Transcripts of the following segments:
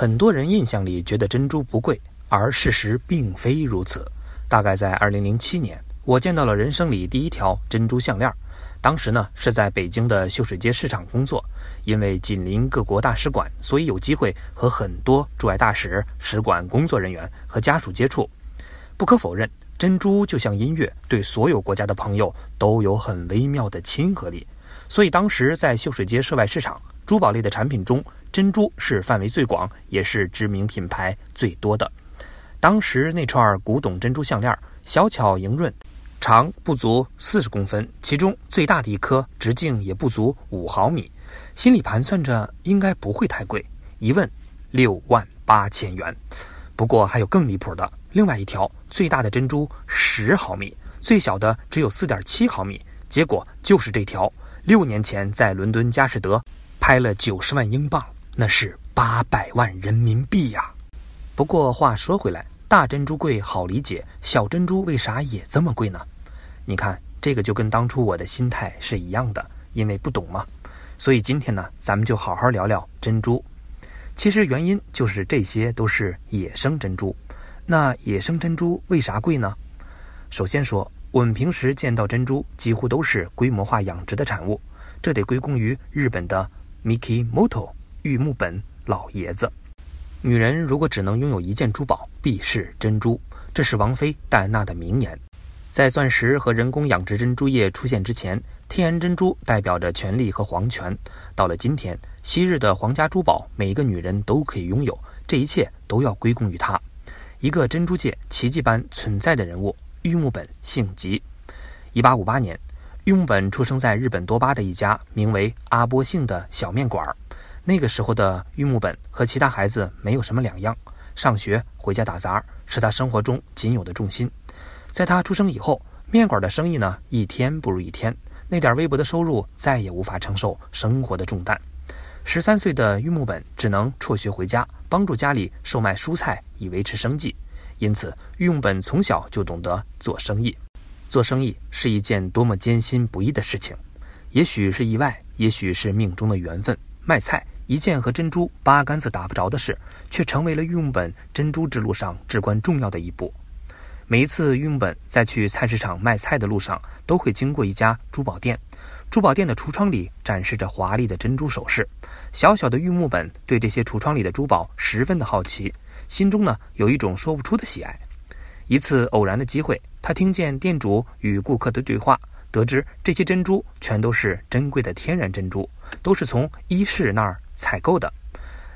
很多人印象里觉得珍珠不贵，而事实并非如此。大概在2007年，我见到了人生里第一条珍珠项链。当时呢是在北京的秀水街市场工作，因为紧邻各国大使馆，所以有机会和很多驻外大使、使馆工作人员和家属接触。不可否认，珍珠就像音乐，对所有国家的朋友都有很微妙的亲和力。所以当时在秀水街涉外市场珠宝类的产品中，珍珠是范围最广，也是知名品牌最多的。当时那串古董珍珠项链，小巧莹润，长不足四十公分，其中最大的一颗直径也不足五毫米。心里盘算着，应该不会太贵。一问，六万八千元。不过还有更离谱的，另外一条最大的珍珠十毫米，最小的只有四点七毫米。结果就是这条，六年前在伦敦佳士得拍了九十万英镑。那是八百万人民币呀！不过话说回来，大珍珠贵好理解，小珍珠为啥也这么贵呢？你看，这个就跟当初我的心态是一样的，因为不懂嘛。所以今天呢，咱们就好好聊聊珍珠。其实原因就是这些都是野生珍珠。那野生珍珠为啥贵呢？首先说，我们平时见到珍珠几乎都是规模化养殖的产物，这得归功于日本的 Mikimoto。玉木本老爷子，女人如果只能拥有一件珠宝，必是珍珠。这是王妃戴安娜的名言。在钻石和人工养殖珍珠业出现之前，天然珍珠代表着权力和皇权。到了今天，昔日的皇家珠宝，每一个女人都可以拥有，这一切都要归功于她，一个珍珠界奇迹般存在的人物——玉木本幸吉。一八五八年，玉木本出生在日本多巴的一家名为阿波幸的小面馆儿。那个时候的玉木本和其他孩子没有什么两样，上学回家打杂是他生活中仅有的重心。在他出生以后，面馆的生意呢一天不如一天，那点微薄的收入再也无法承受生活的重担。十三岁的玉木本只能辍学回家，帮助家里售卖蔬菜以维持生计。因此，玉木本从小就懂得做生意。做生意是一件多么艰辛不易的事情，也许是意外，也许是命中的缘分。卖菜。一件和珍珠八竿子打不着的事，却成为了玉木本珍珠之路上至关重要的一步。每一次玉木本在去菜市场卖菜的路上，都会经过一家珠宝店。珠宝店的橱窗里展示着华丽的珍珠首饰。小小的玉木本对这些橱窗里的珠宝十分的好奇，心中呢有一种说不出的喜爱。一次偶然的机会，他听见店主与顾客的对话，得知这些珍珠全都是珍贵的天然珍珠，都是从伊势那儿。采购的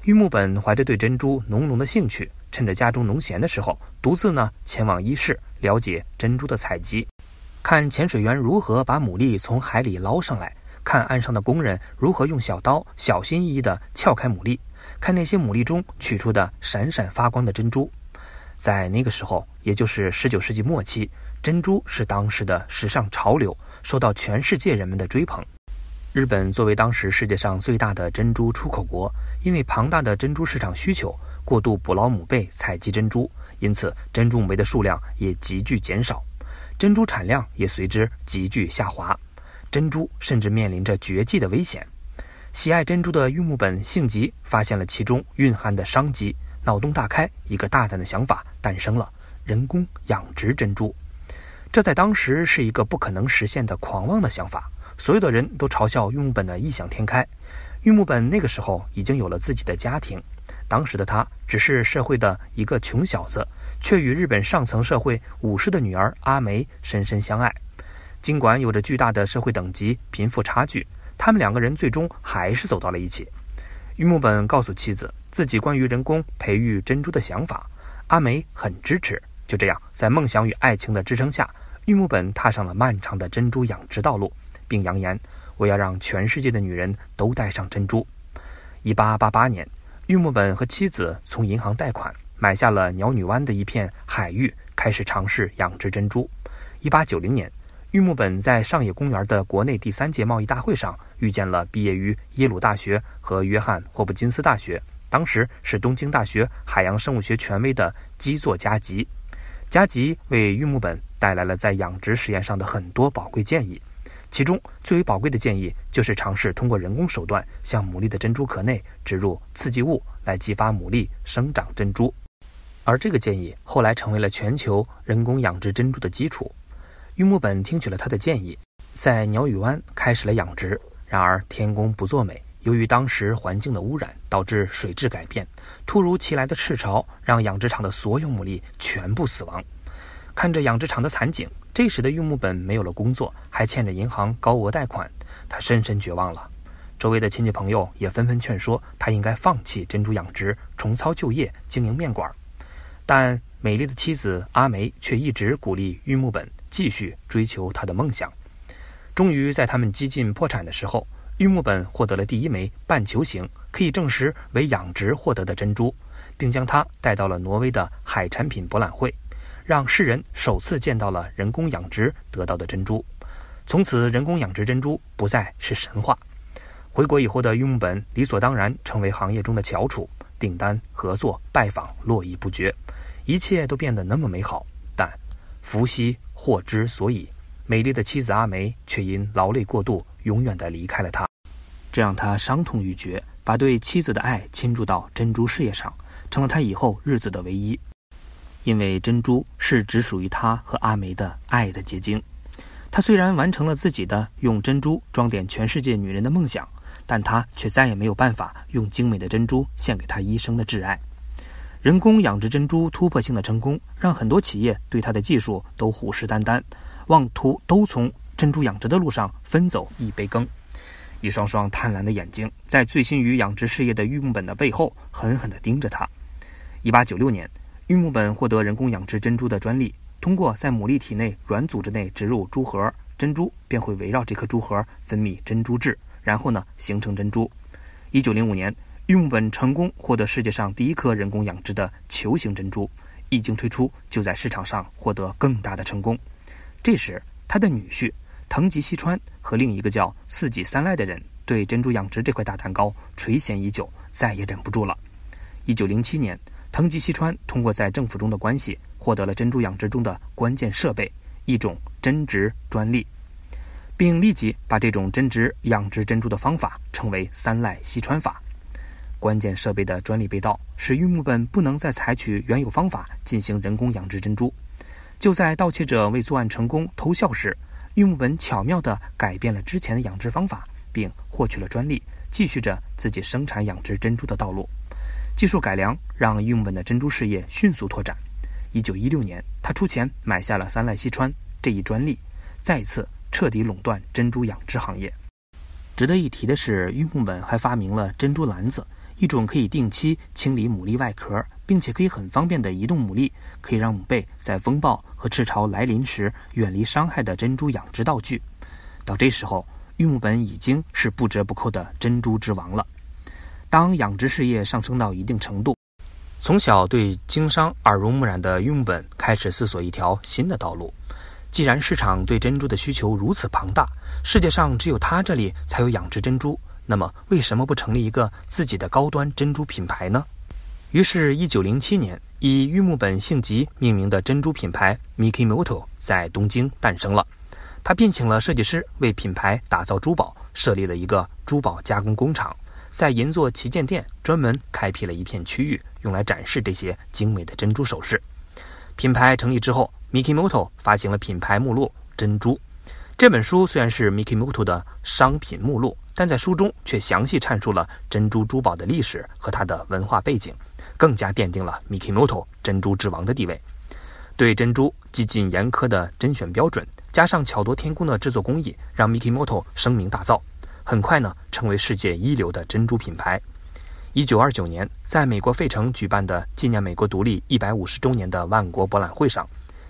玉木本怀着对珍珠浓浓的兴趣，趁着家中农闲的时候，独自呢前往伊势了解珍珠的采集，看潜水员如何把牡蛎从海里捞上来，看岸上的工人如何用小刀小心翼翼地撬开牡蛎，看那些牡蛎中取出的闪闪发光的珍珠。在那个时候，也就是十九世纪末期，珍珠是当时的时尚潮流，受到全世界人们的追捧。日本作为当时世界上最大的珍珠出口国，因为庞大的珍珠市场需求，过度捕捞母贝采集珍珠，因此珍珠母贝的数量也急剧减少，珍珠产量也随之急剧下滑，珍珠甚至面临着绝迹的危险。喜爱珍珠的玉木本幸吉发现了其中蕴含的商机，脑洞大开，一个大胆的想法诞生了：人工养殖珍珠。这在当时是一个不可能实现的狂妄的想法。所有的人都嘲笑玉木本的异想天开。玉木本那个时候已经有了自己的家庭，当时的他只是社会的一个穷小子，却与日本上层社会武士的女儿阿梅深深相爱。尽管有着巨大的社会等级贫富差距，他们两个人最终还是走到了一起。玉木本告诉妻子自己关于人工培育珍珠的想法，阿梅很支持。就这样，在梦想与爱情的支撑下，玉木本踏上了漫长的珍珠养殖道路。并扬言：“我要让全世界的女人都戴上珍珠。”一八八八年，玉木本和妻子从银行贷款买下了鸟女湾的一片海域，开始尝试养殖珍珠。一八九零年，玉木本在上野公园的国内第三届贸易大会上遇见了毕业于耶鲁大学和约翰霍普金斯大学，当时是东京大学海洋生物学权威的基座加吉。加吉为玉木本带来了在养殖实验上的很多宝贵建议。其中最为宝贵的建议就是尝试通过人工手段向牡蛎的珍珠壳内植入刺激物，来激发牡蛎生长珍珠。而这个建议后来成为了全球人工养殖珍珠的基础。玉木本听取了他的建议，在鸟语湾开始了养殖。然而天公不作美，由于当时环境的污染，导致水质改变，突如其来的赤潮让养殖场的所有牡蛎全部死亡。看着养殖场的惨景。这时的玉木本没有了工作，还欠着银行高额贷款，他深深绝望了。周围的亲戚朋友也纷纷劝说他应该放弃珍珠养殖，重操旧业经营面馆。但美丽的妻子阿梅却一直鼓励玉木本继续追求他的梦想。终于在他们几近破产的时候，玉木本获得了第一枚半球形可以证实为养殖获得的珍珠，并将它带到了挪威的海产品博览会。让世人首次见到了人工养殖得到的珍珠，从此人工养殖珍珠不再是神话。回国以后的玉木本理所当然成为行业中的翘楚，订单、合作、拜访络绎不绝，一切都变得那么美好。但福兮祸之所以，美丽的妻子阿梅却因劳累过度，永远的离开了他，这让他伤痛欲绝，把对妻子的爱倾注到珍珠事业上，成了他以后日子的唯一。因为珍珠是只属于他和阿梅的爱的结晶，他虽然完成了自己的用珍珠装点全世界女人的梦想，但他却再也没有办法用精美的珍珠献给他一生的挚爱。人工养殖珍珠突破性的成功，让很多企业对他的技术都虎视眈眈，妄图都从珍珠养殖的路上分走一杯羹。一双双贪婪的眼睛在醉心于养殖事业的玉木本的背后狠狠地盯着他。一八九六年。玉木本获得人工养殖珍珠的专利，通过在牡蛎体内软组织内植入珠核，珍珠便会围绕这颗珠核分泌珍珠质，然后呢形成珍珠。一九零五年，玉木本成功获得世界上第一颗人工养殖的球形珍珠，一经推出就在市场上获得更大的成功。这时，他的女婿藤吉西川和另一个叫四季三赖的人对珍珠养殖这块大蛋糕垂涎已久，再也忍不住了。一九零七年。藤吉西川通过在政府中的关系，获得了珍珠养殖中的关键设备——一种针植专利，并立即把这种针植养殖珍珠的方法称为“三赖西川法”。关键设备的专利被盗，使玉木本不能再采取原有方法进行人工养殖珍珠。就在盗窃者为作案成功偷笑时，玉木本巧妙地改变了之前的养殖方法，并获取了专利，继续着自己生产养殖珍珠的道路。技术改良让玉木本的珍珠事业迅速拓展。一九一六年，他出钱买下了三濑西川这一专利，再一次彻底垄断珍珠养殖行业。值得一提的是，玉木本还发明了珍珠篮子，一种可以定期清理牡蛎外壳，并且可以很方便地移动牡蛎，可以让母贝在风暴和赤潮来临时远离伤害的珍珠养殖道具。到这时候，玉木本已经是不折不扣的珍珠之王了。当养殖事业上升到一定程度，从小对经商耳濡目染的玉木本开始思索一条新的道路。既然市场对珍珠的需求如此庞大，世界上只有他这里才有养殖珍珠，那么为什么不成立一个自己的高端珍珠品牌呢？于是，一九零七年，以玉木本姓吉命名的珍珠品牌 Mikimoto 在东京诞生了。他聘请了设计师为品牌打造珠宝，设立了一个珠宝加工工厂。在银座旗舰店专门开辟了一片区域，用来展示这些精美的珍珠首饰。品牌成立之后，Mikimoto 发行了品牌目录《珍珠》这本书。虽然是 Mikimoto 的商品目录，但在书中却详细阐述了珍珠珠宝的历史和它的文化背景，更加奠定了 Mikimoto 珍珠之王的地位。对珍珠极尽严苛的甄选标准，加上巧夺天工的制作工艺，让 Mikimoto 声名大噪。很快呢，成为世界一流的珍珠品牌。一九二九年，在美国费城举办的纪念美国独立一百五十周年的万国博览会上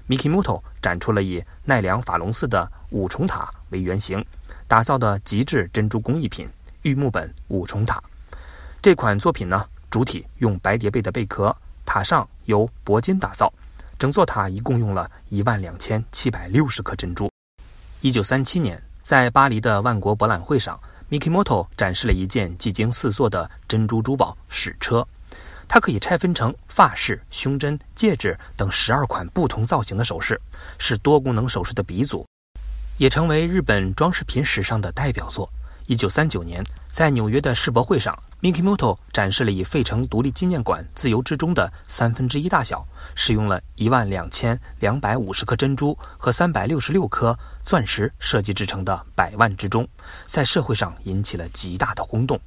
，Mikimoto 展出了以奈良法隆寺的五重塔为原型打造的极致珍珠工艺品——玉木本五重塔。这款作品呢，主体用白蝶贝的贝壳，塔上由铂金打造，整座塔一共用了一万两千七百六十颗珍珠。一九三七年。在巴黎的万国博览会上，Mikimoto 展示了一件技惊四座的珍珠珠宝矢车。它可以拆分成发饰、胸针、戒指等十二款不同造型的首饰，是多功能首饰的鼻祖。也成为日本装饰品史上的代表作。一九三九年，在纽约的世博会上，Mikimoto 展示了以费城独立纪念馆自由之钟的三分之一大小，使用了一万两千两百五十颗珍珠和三百六十六颗钻石设计制成的百万之钟，在社会上引起了极大的轰动。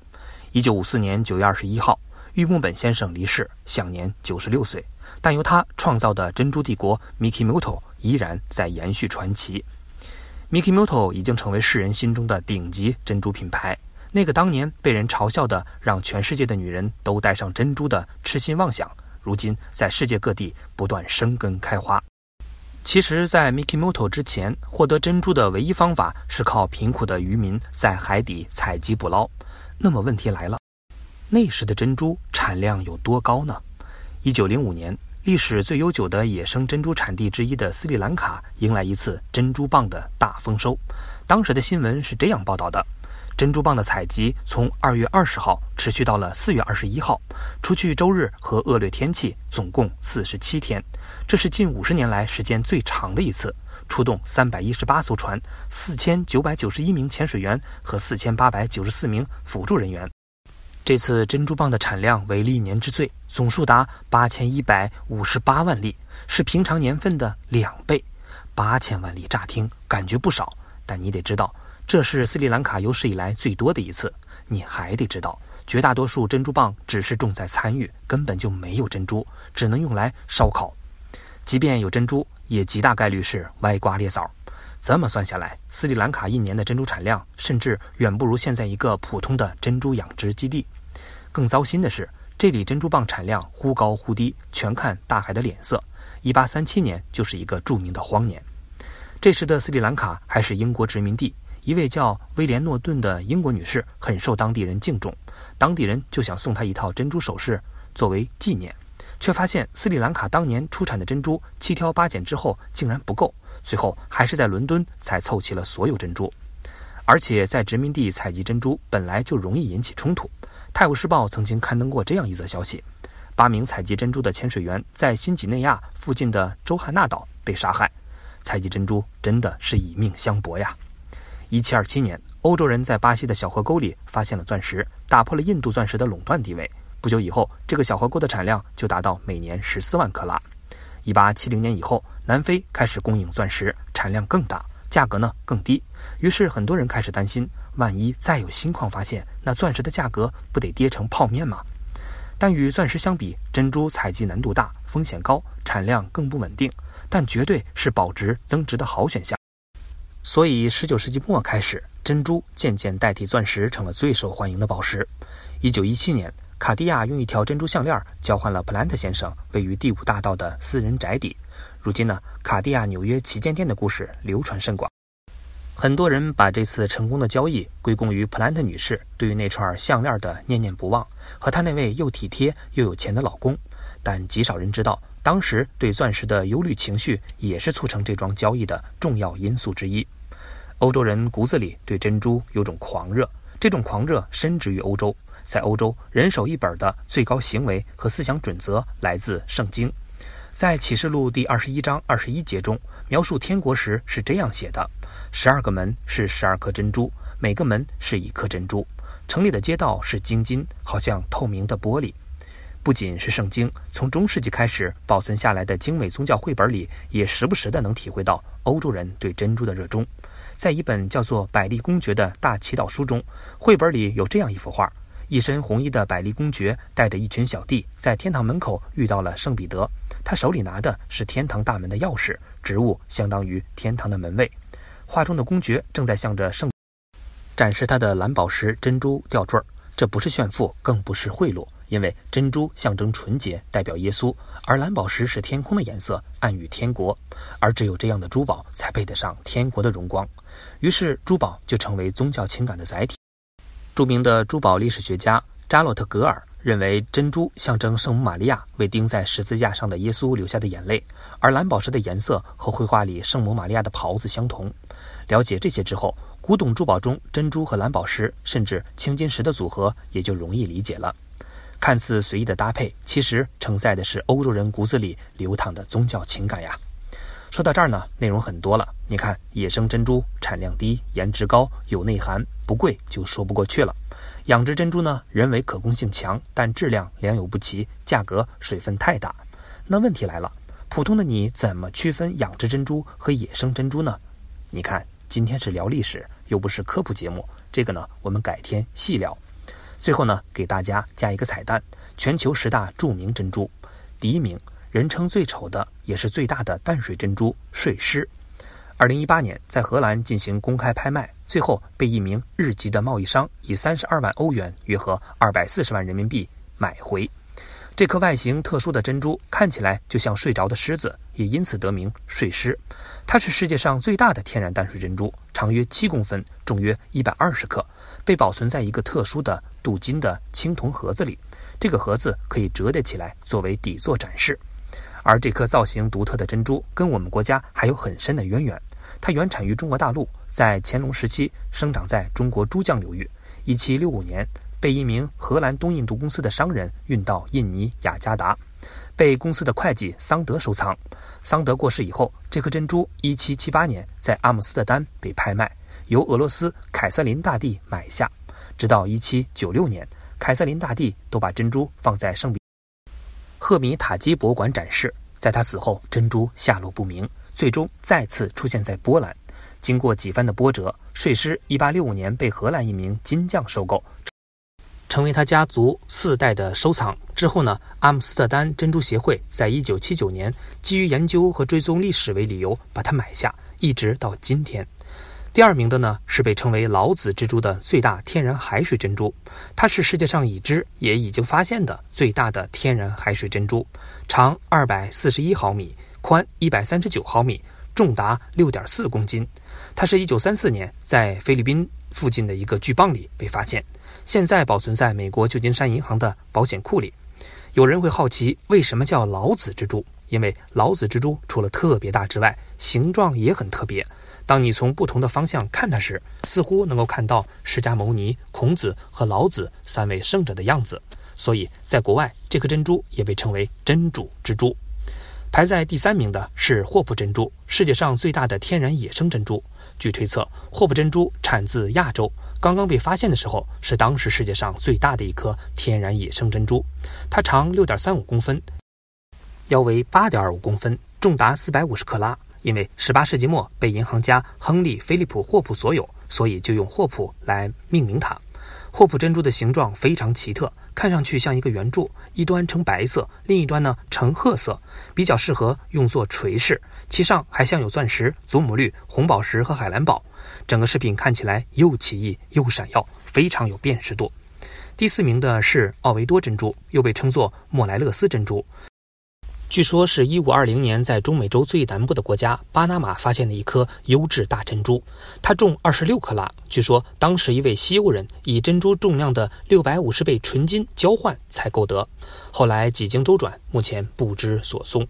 一九五四年九月二十一号，玉木本先生离世，享年九十六岁。但由他创造的珍珠帝国 Mikimoto 依然在延续传奇。Mikimoto 已经成为世人心中的顶级珍珠品牌。那个当年被人嘲笑的让全世界的女人都戴上珍珠的痴心妄想，如今在世界各地不断生根开花。其实，在 Mikimoto 之前，获得珍珠的唯一方法是靠贫苦的渔民在海底采集捕捞。那么问题来了，那时的珍珠产量有多高呢？一九零五年。历史最悠久的野生珍珠产地之一的斯里兰卡迎来一次珍珠蚌的大丰收。当时的新闻是这样报道的：珍珠蚌的采集从二月二十号持续到了四月二十一号，除去周日和恶劣天气，总共四十七天。这是近五十年来时间最长的一次。出动三百一十八艘船、四千九百九十一名潜水员和四千八百九十四名辅助人员。这次珍珠蚌的产量为历年之最，总数达八千一百五十八万粒，是平常年份的两倍。八千万粒乍听感觉不少，但你得知道，这是斯里兰卡有史以来最多的一次。你还得知道，绝大多数珍珠蚌只是重在参与，根本就没有珍珠，只能用来烧烤。即便有珍珠，也极大概率是歪瓜裂枣。这么算下来，斯里兰卡一年的珍珠产量甚至远不如现在一个普通的珍珠养殖基地。更糟心的是，这里珍珠蚌产量忽高忽低，全看大海的脸色。一八三七年就是一个著名的荒年，这时的斯里兰卡还是英国殖民地。一位叫威廉诺顿的英国女士很受当地人敬重，当地人就想送她一套珍珠首饰作为纪念，却发现斯里兰卡当年出产的珍珠七挑八拣之后竟然不够，最后还是在伦敦才凑齐了所有珍珠。而且在殖民地采集珍珠本来就容易引起冲突。《泰晤士报》曾经刊登过这样一则消息：八名采集珍珠的潜水员在新几内亚附近的周汉纳岛被杀害。采集珍珠真的是以命相搏呀！1727年，欧洲人在巴西的小河沟里发现了钻石，打破了印度钻石的垄断地位。不久以后，这个小河沟的产量就达到每年14万克拉。1870年以后，南非开始供应钻石，产量更大，价格呢更低。于是很多人开始担心。万一再有新矿发现，那钻石的价格不得跌成泡面吗？但与钻石相比，珍珠采集难度大，风险高，产量更不稳定，但绝对是保值增值的好选项。所以，19世纪末开始，珍珠渐渐代替钻石成了最受欢迎的宝石。1917年，卡地亚用一条珍珠项链交换了普兰特先生位于第五大道的私人宅邸。如今呢，卡地亚纽约旗舰店的故事流传甚广。很多人把这次成功的交易归功于普兰特女士对于那串项链的念念不忘，和她那位又体贴又有钱的老公。但极少人知道，当时对钻石的忧虑情绪也是促成这桩交易的重要因素之一。欧洲人骨子里对珍珠有种狂热，这种狂热深植于欧洲。在欧洲，人手一本的最高行为和思想准则来自圣经。在启示录第二十一章二十一节中，描述天国时是这样写的。十二个门是十二颗珍珠，每个门是一颗珍珠。城里的街道是晶晶，好像透明的玻璃。不仅是圣经，从中世纪开始保存下来的精美宗教绘本里，也时不时的能体会到欧洲人对珍珠的热衷。在一本叫做《百丽公爵》的大祈祷书中，绘本里有这样一幅画：一身红衣的百丽公爵带着一群小弟，在天堂门口遇到了圣彼得，他手里拿的是天堂大门的钥匙，职务相当于天堂的门卫。画中的公爵正在向着圣展示他的蓝宝石珍珠吊坠这不是炫富，更不是贿赂，因为珍珠象征纯洁，代表耶稣，而蓝宝石是天空的颜色，暗喻天国，而只有这样的珠宝才配得上天国的荣光。于是，珠宝就成为宗教情感的载体。著名的珠宝历史学家扎洛特格尔认为，珍珠象征圣母玛利亚为钉在十字架上的耶稣流下的眼泪，而蓝宝石的颜色和绘画里圣母玛利亚的袍子相同。了解这些之后，古董珠宝中珍珠和蓝宝石，甚至青金石的组合也就容易理解了。看似随意的搭配，其实承载的是欧洲人骨子里流淌的宗教情感呀。说到这儿呢，内容很多了。你看，野生珍珠产量低、颜值高、有内涵、不贵，就说不过去了。养殖珍珠呢，人为可控性强，但质量良莠不齐，价格水分太大。那问题来了，普通的你怎么区分养殖珍珠和野生珍珠呢？你看，今天是聊历史，又不是科普节目，这个呢，我们改天细聊。最后呢，给大家加一个彩蛋：全球十大著名珍珠，第一名，人称最丑的也是最大的淡水珍珠睡狮。二零一八年在荷兰进行公开拍卖，最后被一名日籍的贸易商以三十二万欧元（约合二百四十万人民币）买回。这颗外形特殊的珍珠看起来就像睡着的狮子，也因此得名睡狮。它是世界上最大的天然淡水珍珠，长约七公分，重约一百二十克，被保存在一个特殊的镀金的青铜盒子里。这个盒子可以折叠起来作为底座展示。而这颗造型独特的珍珠跟我们国家还有很深的渊源。它原产于中国大陆，在乾隆时期生长在中国珠江流域。一七六五年。被一名荷兰东印度公司的商人运到印尼雅加达，被公司的会计桑德收藏。桑德过世以后，这颗珍珠1778年在阿姆斯特丹被拍卖，由俄罗斯凯瑟琳大帝买下。直到1796年，凯瑟琳大帝都把珍珠放在圣彼赫米塔基博物馆展示。在他死后，珍珠下落不明，最终再次出现在波兰。经过几番的波折，睡狮1865年被荷兰一名金匠收购。成为他家族四代的收藏。之后呢，阿姆斯特丹珍珠协会在一九七九年基于研究和追踪历史为理由把它买下，一直到今天。第二名的呢是被称为老子之珠的最大天然海水珍珠，它是世界上已知也已经发现的最大的天然海水珍珠，长二百四十一毫米，宽一百三十九毫米，重达六点四公斤。它是一九三四年在菲律宾附近的一个巨蚌里被发现。现在保存在美国旧金山银行的保险库里。有人会好奇，为什么叫老子之珠？因为老子蜘蛛除了特别大之外，形状也很特别。当你从不同的方向看它时，似乎能够看到释迦牟尼、孔子和老子三位圣者的样子。所以，在国外，这颗珍珠也被称为真主之珠。排在第三名的是霍普珍珠，世界上最大的天然野生珍珠。据推测，霍普珍珠产自亚洲。刚刚被发现的时候，是当时世界上最大的一颗天然野生珍珠。它长六点三五公分，腰围八点二五公分，重达四百五十克拉。因为十八世纪末被银行家亨利·菲利普·霍普所有，所以就用霍普来命名它。霍普珍珠的形状非常奇特，看上去像一个圆柱，一端呈白色，另一端呢呈褐色，比较适合用作垂饰。其上还镶有钻石、祖母绿、红宝石和海蓝宝。整个饰品看起来又奇异又闪耀，非常有辨识度。第四名的是奥维多珍珠，又被称作莫莱勒斯珍珠。据说是一五二零年在中美洲最南部的国家巴拿马发现的一颗优质大珍珠，它重二十六克拉。据说当时一位西欧人以珍珠重量的六百五十倍纯金交换才购得，后来几经周转，目前不知所踪。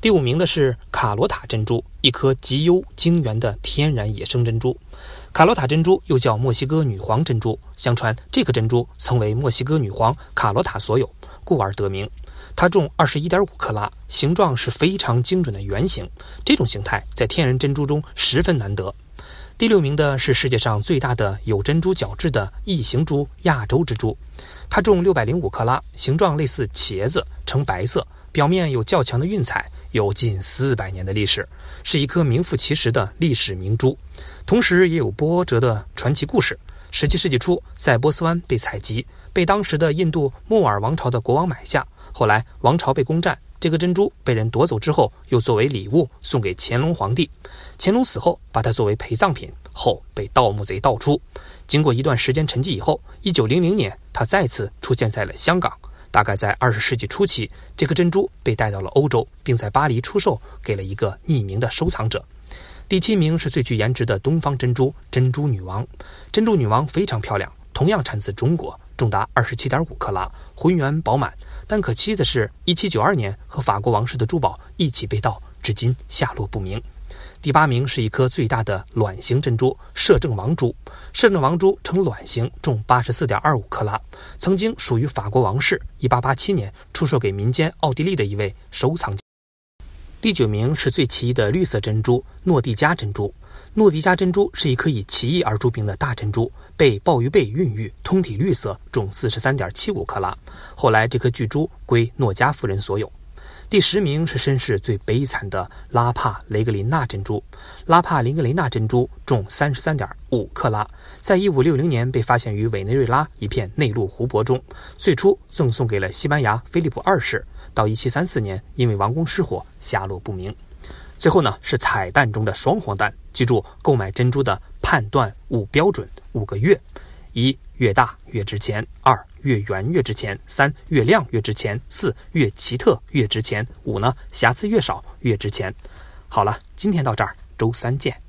第五名的是卡罗塔珍珠，一颗极优晶圆的天然野生珍珠。卡罗塔珍珠又叫墨西哥女皇珍珠，相传这颗珍珠曾为墨西哥女皇卡罗塔所有，故而得名。它重二十一点五克拉，形状是非常精准的圆形，这种形态在天然珍珠中十分难得。第六名的是世界上最大的有珍珠角质的异形珠——亚洲之珠，它重六百零五克拉，形状类似茄子，呈白色，表面有较强的晕彩。有近四百年的历史，是一颗名副其实的历史明珠，同时也有波折的传奇故事。十七世纪初，在波斯湾被采集，被当时的印度莫尔王朝的国王买下。后来王朝被攻占，这个珍珠被人夺走之后，又作为礼物送给乾隆皇帝。乾隆死后，把它作为陪葬品，后被盗墓贼盗出。经过一段时间沉寂以后，一九零零年，它再次出现在了香港。大概在二十世纪初期，这颗珍珠被带到了欧洲，并在巴黎出售给了一个匿名的收藏者。第七名是最具颜值的东方珍珠——珍珠女王。珍珠女王非常漂亮，同样产自中国，重达二十七点五克拉，浑圆饱满。但可惜的是，一七九二年和法国王室的珠宝一起被盗，至今下落不明。第八名是一颗最大的卵形珍珠——摄政王珠。摄政王珠呈卵形，重八十四点二五克拉，曾经属于法国王室。一八八七年出售给民间奥地利的一位收藏家。第九名是最奇异的绿色珍珠——诺蒂加珍珠。诺蒂加珍珠是一颗以奇异而著名的大珍珠，被鲍鱼贝孕育，通体绿色，重四十三点七五克拉。后来这颗巨珠归诺加夫人所有。第十名是身世最悲惨的拉帕雷格林纳珍珠。拉帕林格林纳珍珠重三十三点五克拉，在一五六零年被发现于委内瑞拉一片内陆湖泊中，最初赠送给了西班牙菲利普二世，到一七三四年因为王宫失火，下落不明。最后呢是彩蛋中的双黄蛋。记住，购买珍珠的判断五标准五个月：一越大越值钱；二越圆越值钱；三越亮越值钱；四越奇特越值钱；五呢瑕疵越少越值钱。好了，今天到这儿，周三见。